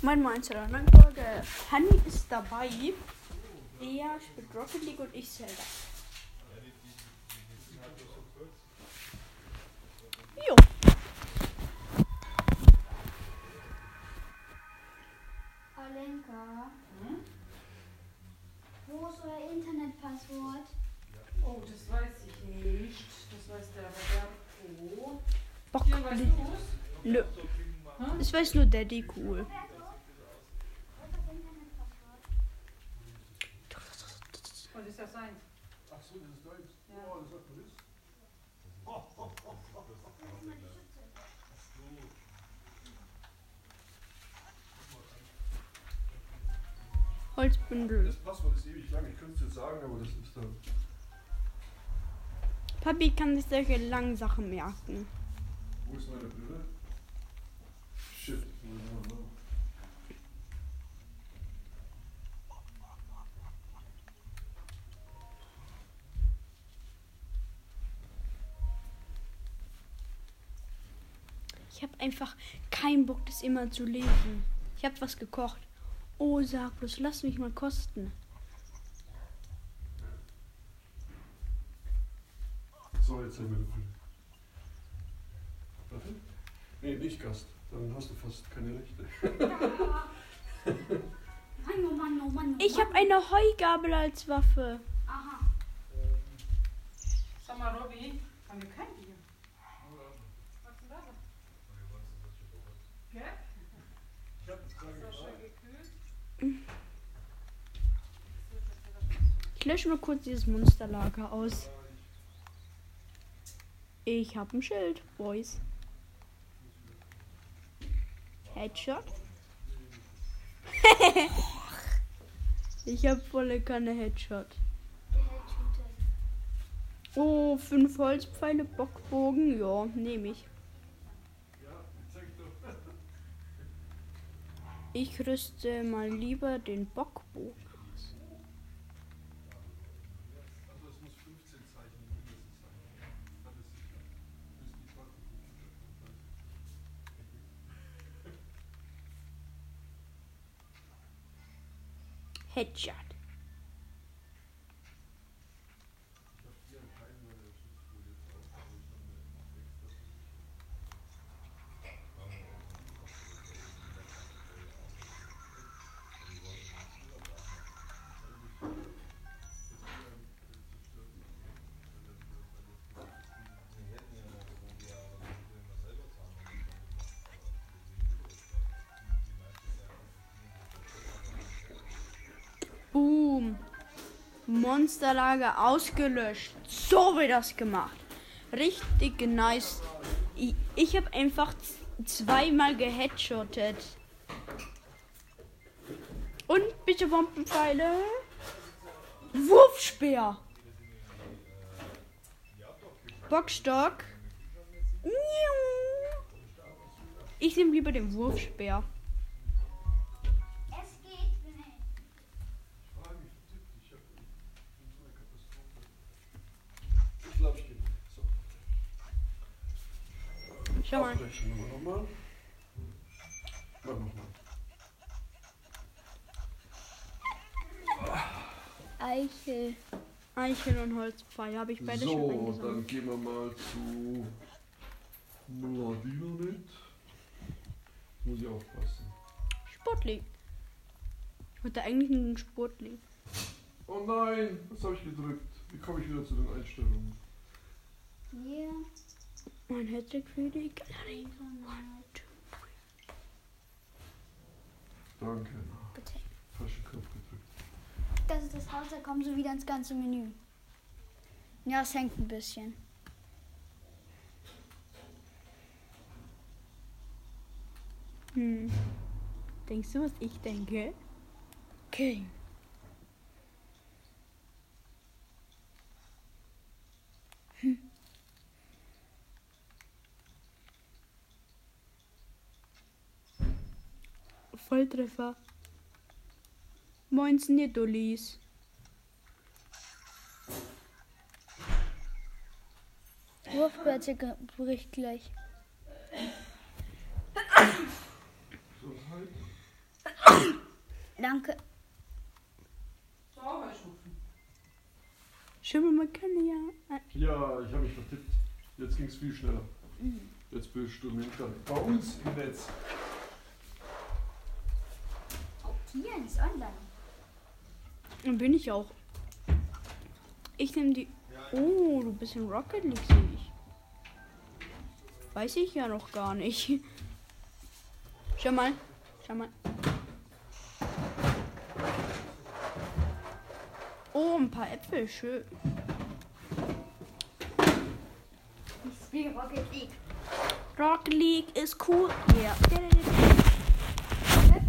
Mein Monster Folge. Honey ist dabei. Er spielt Rocket League und ich Zelda. Jo. Alenka. Wo ist euer Internetpasswort? Oh, das weiß ich nicht. Das weiß der Roberto. Bock. Hier, weißt du? Nö. Ich weiß nur Daddy cool. Und ist das sein? Ach so, das ist deins. Ja. Oh, das sagt man das. Holzbündel. Das Passwort ist ewig lang. Ich könnte es dir sagen, aber das ist dann. Papi kann sich solche langen Sachen merken. Wo ist meine Brille? Einfach keinen Bock, das immer zu lesen. Ich habe was gekocht. Oh, sag bloß, lass mich mal kosten. So, jetzt haben wir. Warte. Nee, nicht Gast. Dann hast du fast keine Rechte. Mann, oh Mann, oh Mann. Oh Ich habe eine Heugabel als Waffe. Aha. Sag mal, Robby, haben wir kein Bier? Was ist denn da? Gell? Ich hab das gerade Ist das gesagt. schon gekühlt? Ich lösche mal kurz dieses Monsterlager aus. Ich habe ein Schild, Boys. Headshot. ich habe volle Kanne Headshot. Oh, fünf Holzpfeile, Bockbogen. Ja, nehme ich. Ich rüste mal lieber den Bockbogen Monsterlager ausgelöscht. So wird das gemacht. Richtig nice. Ich, ich habe einfach zweimal geheadshottet. Und bitte Bombenpfeile. Wurfspeer. Bockstock. Ich nehme lieber den Wurfspeer. Schau mal. Abbrechen wir nochmal. Mach nochmal. Eichel. Eichel und Holzpfeil habe ich beide schon So, eingesammelt. dann gehen wir mal zu Muradinonet. Muss ich aufpassen. Sportling. Ich wollte eigentlich nur einen Sportling. Oh nein, was habe ich gedrückt? Wie komme ich wieder zu den Einstellungen? Hier. Mein Headset für die Galerie. Internet. Danke. Bitte. Falschen Knopf gedrückt. Das ist das Haus, da kommen sie wieder ins ganze Menü. Ja, es hängt ein bisschen. Hm. Denkst du, was ich denke? King. Volltreffer. Moins Nidolis. Wurfbärte bricht gleich. So, halt. danke. Schimmel, man kann ja. Ja, ich habe mich vertippt. Jetzt ging es viel schneller. Jetzt bist du im Internet. Bei uns im Netz. Tieren ist online. Dann bin ich auch. Ich nehme die. Oh, du bist in Rocket League, sehe ich. Weiß ich ja noch gar nicht. Schau mal. Schau mal. Oh, ein paar Äpfel, schön. Ich spiele Rocket League. Rocket League ist cool. Ja.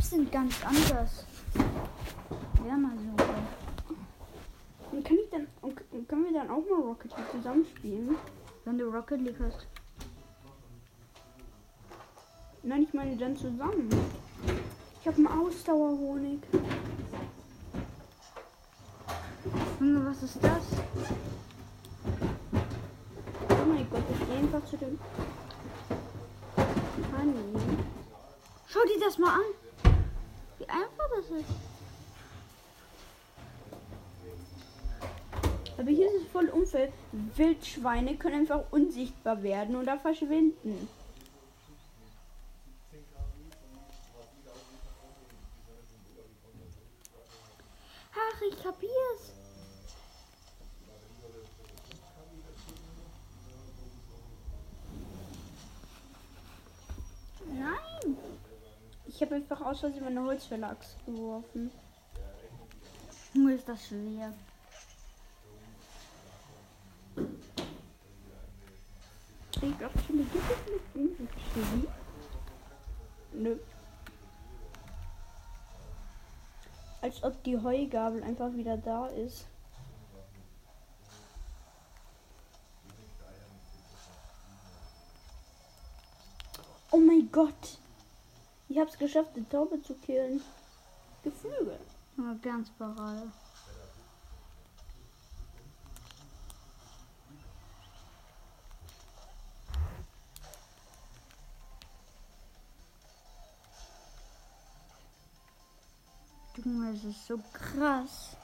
Maps sind ganz anders. Ja, mal so. Und kann ich dann. und Können wir dann auch mal Rocket League zusammenspielen? Wenn du Rocket League hast. Nein, ich meine dann zusammen. Ich habe einen Ausdauerhonig. Junge, was ist das? Oh mein Gott, ich gehe einfach zu dem. Honey. Schau dir das mal an. Einfach das ist. Aber hier ist es voll unfair. Wildschweine können einfach unsichtbar werden oder verschwinden. Habe einfach aus Versehen meine Holzverlags geworfen. Junge, ist das schwer. Ich glaube, Chili gibt es nicht irgendwie Chili. Nö. Als ob die Heugabel einfach wieder da ist. Oh mein Gott! Hab's geschafft, die Taube zu killen. Geflügel. Junge, ganz parade. Junge, es ist so krass.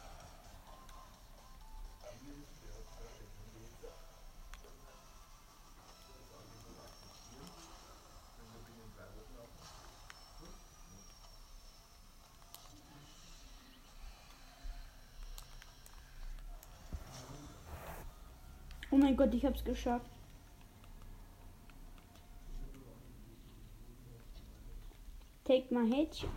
Mein Gott, ich hab's geschafft. Take my headshot.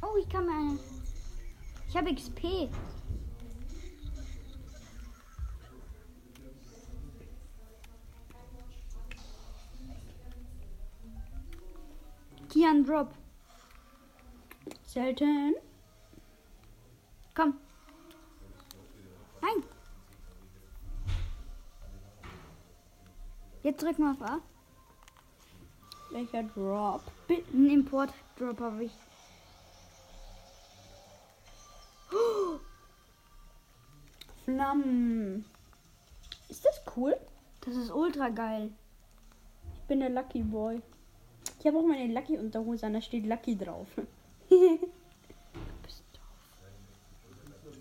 Oh, ich kann eine. Ich habe XP. Kian Drop. Selten. Komm. Nein. Jetzt drück mal auf A. Welcher Drop? Bi- Ein Import-Drop habe ich. Flammen. Ist das cool? Das ist ultra geil. Ich bin der Lucky Boy. Ich habe auch meine Lucky Unterhose an, da steht Lucky drauf.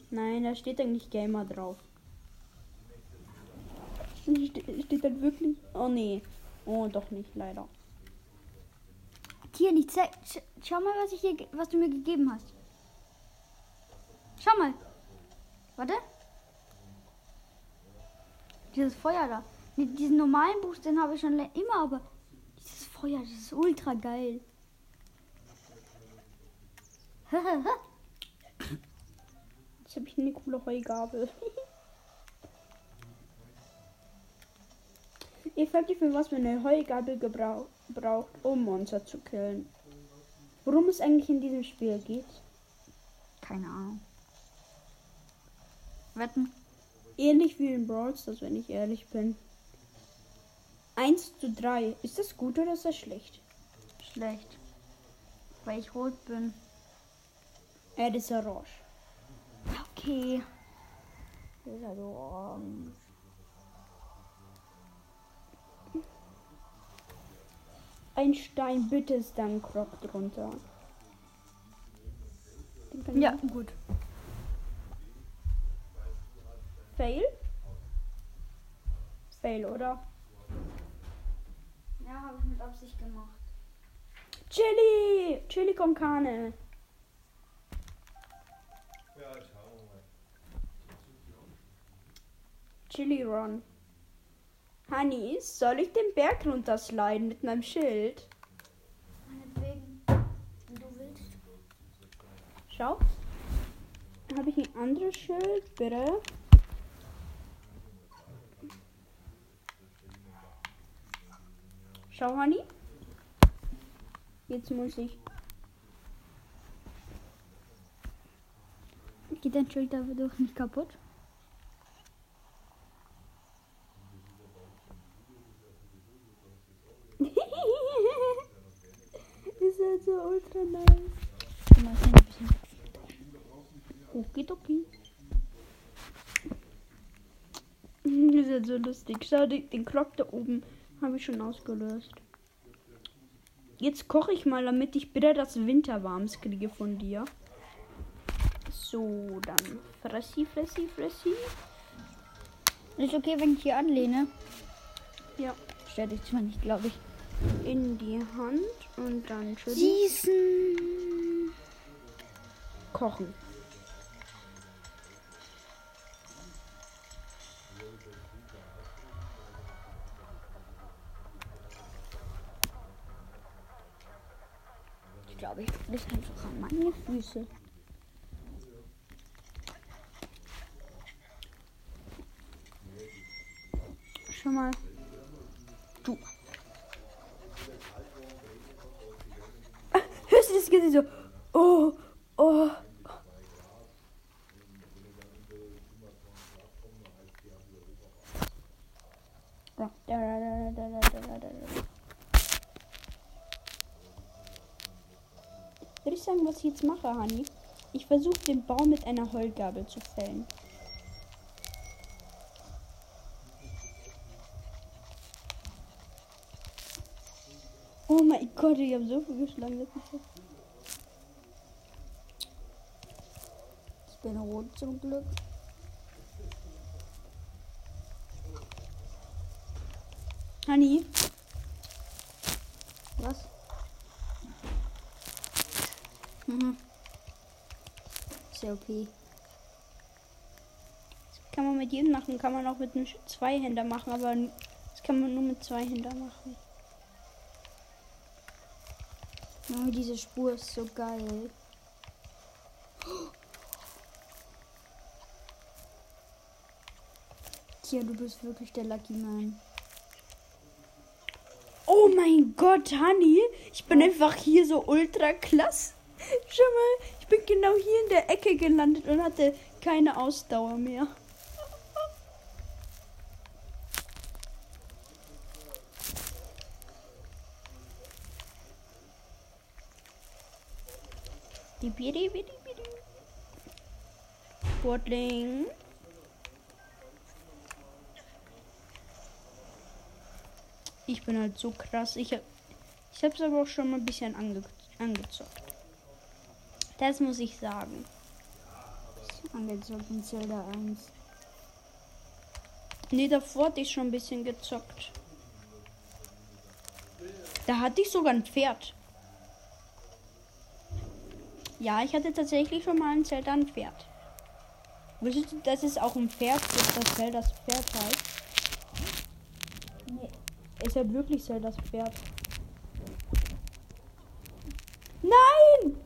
Nein, da steht eigentlich Gamer drauf. Ste steht dann wirklich? Oh nee. Oh, doch nicht, leider. Tier, nicht schau mal, was, ich ge- was du mir gegeben hast. Schau mal. Warte. Dieses Feuer da. Diesen normalen Boost, den habe ich schon immer, aber dieses Feuer, das ist ultra geil. Jetzt habe ich eine coole Heugabel. Ihr fragt euch, für was man eine Heugabel gebrauch braucht, um Monster zu killen. Worum es eigentlich in diesem Spiel geht? Keine Ahnung. Wetten? Ähnlich wie in Brawl Stars, wenn ich ehrlich bin. 1 zu 3. Ist das gut oder ist das schlecht? Schlecht. Weil ich rot bin. Äh, das ist orange. Okay. Das ist also orange. ein Stein. Bitte ist da ein Krog drunter. Ja, gut. Fail? Fail, oder? Ja, habe ich mit Absicht gemacht. Chili! Chili con carne. Chili Ron. Honey, soll ich den Berg runtersliden mit meinem Schild? Meinetwegen, wenn du willst. Schau. Habe ich ein anderes Schild? Bitte. Schau, Honey. Jetzt muss ich. Geht dein Schild dadurch nicht kaputt? ist halt so ultra nice. Mal, ist. Okidoki. Halt so lustig. Schau, den, Glock da oben habe ich schon ausgelöst. Jetzt koche ich mal, damit ich bitte das Winterwarms kriege von dir. So, dann fressi, fressi, fressi. Ist okay, wenn ich hier anlehne? Ja, Stört dich zwar nicht, glaube ich. in die Hand und dann schön Gießen. kochen. Ich glaube, ich das einfach an meine Füße. schon mal. Du. Hörst du das Gesicht so? Oh, oh. Würde ich sagen, was ich jetzt mache, Hani? Ich versuche den Baum mit einer Heulgabel zu fällen. Oh mein Gott, ich habe so viel geschlagen. Das Ich bin rot zum Glück. Hani, Was? Mhm. Ja okay. kann man mit jedem machen, kann man auch mit einem Zweihänder machen, aber das kann man nur mit zwei Händern machen. Oh, diese Spur ist so geil. Tja, du bist wirklich der Lucky Man. Oh mein Gott, Hani, ich bin einfach hier so ultra klasse. Schau mal, ich bin genau hier in der Ecke gelandet und hatte keine Ausdauer mehr. Dibidi-bidi-bidi. Sportling. Ich bin halt so krass. Ich hab, ich hab's aber auch schon mal ein bisschen ange, angezockt. Das muss ich sagen. Angezockt in Zelda 1. Nee, davor hatte ich schon ein bisschen gezockt. Da hatte ich sogar ein Pferd. Ja, ich hatte tatsächlich schon mal ein Zelda ein Pferd. Wusstest du, dass es auch ein Pferd ist, das Zeldas Pferd heißt? Nee. Ist wirklich Zeldas Pferd. Nein!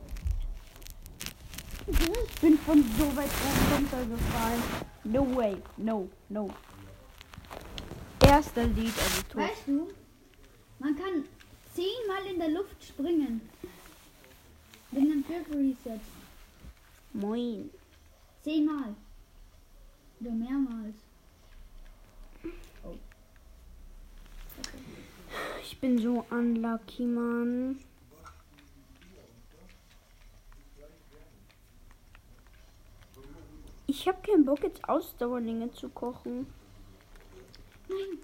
Ich bin von so weit oben runtergefallen. No way. No, no. Erster Lied, also tot. Weißt du, man kann zehnmal in der Luft springen. Mit einem Quick Reset. Moin. Zehnmal. Oder mehrmals. Ich bin so unlucky, Mann. Ich habe keinen Bock, jetzt Ausdauerlinge zu kochen. Nein.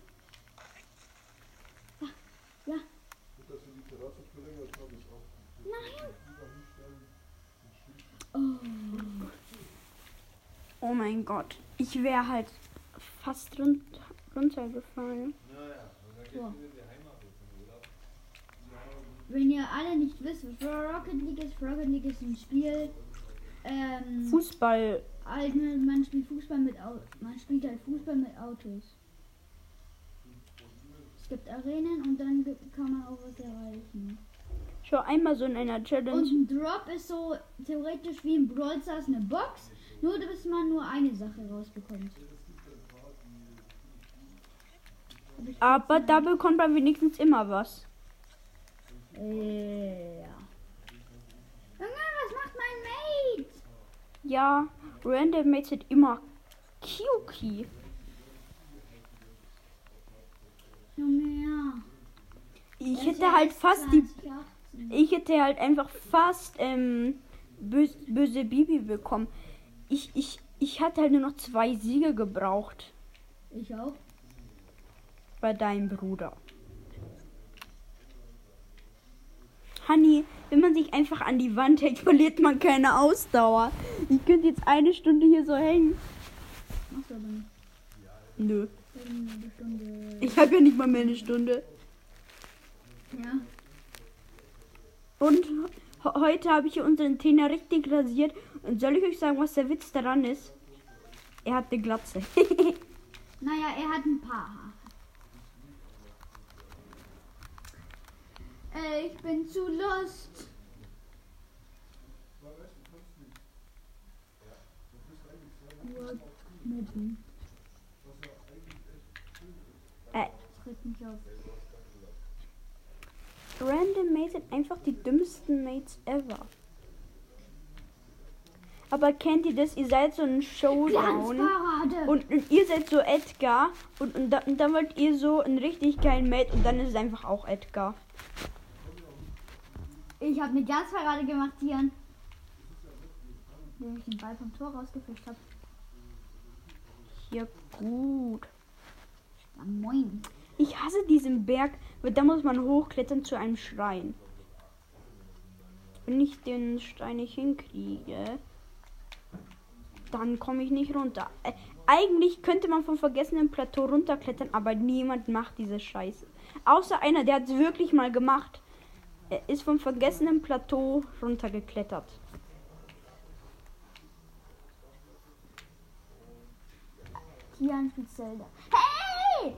Mein Gott. Ich wäre halt fast run runtergefallen. So. Wenn ihr alle nicht wisst, was Rocket League ist, Rocket League ist ein Spiel. Ähm, Fußball. halt, man spielt Fußball mit Au man spielt halt Fußball mit Autos. Es gibt Arenen und dann kann man auch was erreichen. Schau einmal so in einer Und Challenge. ein Drop ist so theoretisch wie ein Brawl Stars eine Box, nur dass man nur eine Sache rausbekommt. Aber da bekommt man wenigstens immer was. Äh, ja. Junge, was macht mein Mate? Ja, Random Mates sind immer Kyuki. Junge, ja. Ich hätte halt fast die. 2018. Ich hätte halt einfach fast ähm, böse, böse Bibi bekommen. Ich, ich, ich hatte halt nur noch zwei Siege gebraucht Ich auch. bei deinem Bruder. Honey, wenn man sich einfach an die Wand hängt, verliert man keine Ausdauer. Ich könnte jetzt eine Stunde hier so hängen. Machst du aber nicht. Nö. Ich habe ja nicht mal mehr eine Stunde. Ja. Und heute habe ich hier unseren Trainer richtig rasiert. Und soll ich euch sagen, was der Witz daran ist? Er hat eine Glatze. Naja, er hat ein paar Haare. Äh, ich bin zu lost. Mobben. äh. Random Mates sind einfach die dümmsten Mates ever. Aber kennt ihr das? Ihr seid so ein Showdown. Und, und ihr seid so Edgar. Und, und, und dann wollt ihr so einen richtig geilen Mate. Und dann ist es einfach auch Edgar. Ich habe eine Glanzparade gemacht, Tian. Indem ich den Ball vom Tor rausgefischt habe. Ja, gut. Ja, moin. Ich hasse diesen Berg, weil da muss man hochklettern zu einem Schrein. Wenn ich den Stein nicht hinkriege, dann komme ich nicht runter. Äh, eigentlich könnte man vom vergessenen Plateau runterklettern, aber niemand macht diese Scheiße. Außer einer, der hat es wirklich mal gemacht. Er ist vom vergessenen Plateau runtergeklettert. Tian spielt Zelda. Hey!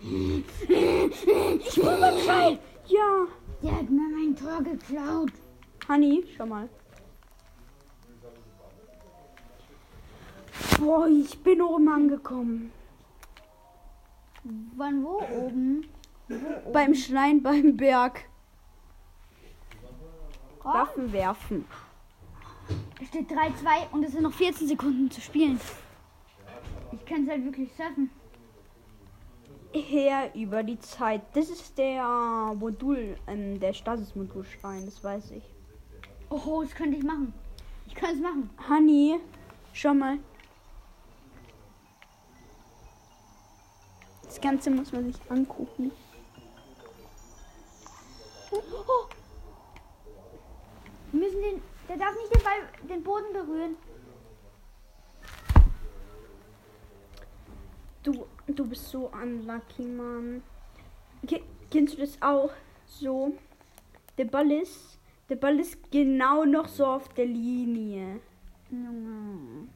Ich bin beim Schrein! Ja, Der hat mir mein Tor geklaut. Honey, schau mal. Boah, ich bin oben angekommen. Wann wo oben? Beim Schrein, beim Berg. Waffen werfen. es steht 3-2 und es sind noch 14 Sekunden zu spielen. Ich kann es halt wirklich schaffen. Her über die Zeit. Das ist der Modul, ähm, der Stasis-Modulschrein, das weiß ich. Oh, das könnte ich machen. Ich kann es machen. Honey, schau mal. Das Ganze muss man sich angucken. Oh. Wir müssen den. Der darf nicht den, Ball, den Boden berühren. Du, du bist so unlucky, Mann. Ke- Kennst du das auch? So. Der Ball ist. Der Ball ist genau noch so auf der Linie. Junge.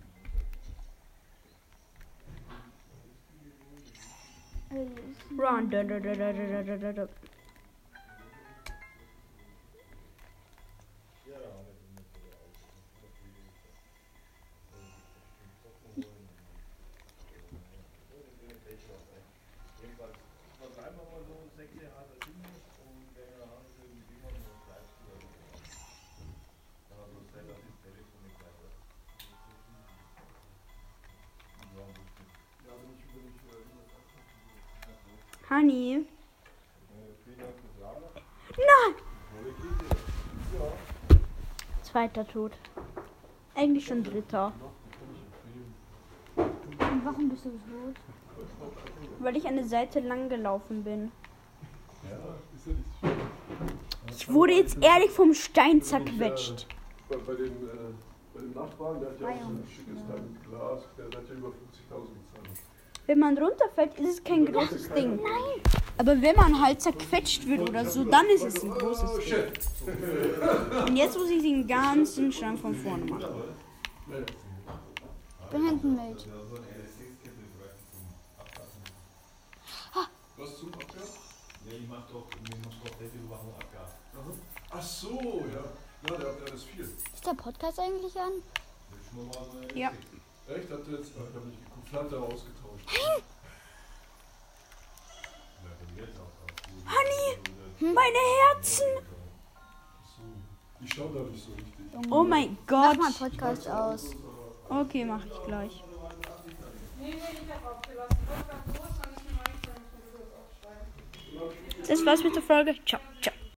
Run. Honey. Nein! Zweiter Tod. Eigentlich schon dritter. Und warum bist du tot? Weil ich an der Seite lang gelaufen bin. Ich wurde jetzt ehrlich vom Stein zerquetscht. Bei, bei den, äh, Bei dem Nachbarn, der hat ja auch so ein schickes Glas, der hat ja über 50.000 bezahlt. Wenn man runterfällt, ist es kein großes Ding. Aber wenn man halt zerquetscht wird oder so, dann ist es ein großes Oh Ding. shit! Und jetzt muss ich den ganzen Schrank von vorne machen. Ich bin hinten mit. Was zum Abgas? Ja, die macht doch, die macht doch Selbstüberwachung Abgas. Ach so, ja. Ja, der hat das viel. Ist der Podcast eigentlich an? Ja. Echt? Hat jetzt, ich. Ja, wenn die jetzt auch drauf. Honey, meine Herzen. Ich da nicht so richtig. Oh mein Mach Gott. mal Podcast aus. Okay, mach ich gleich. Das war's mit der Folge. Ciao, ciao.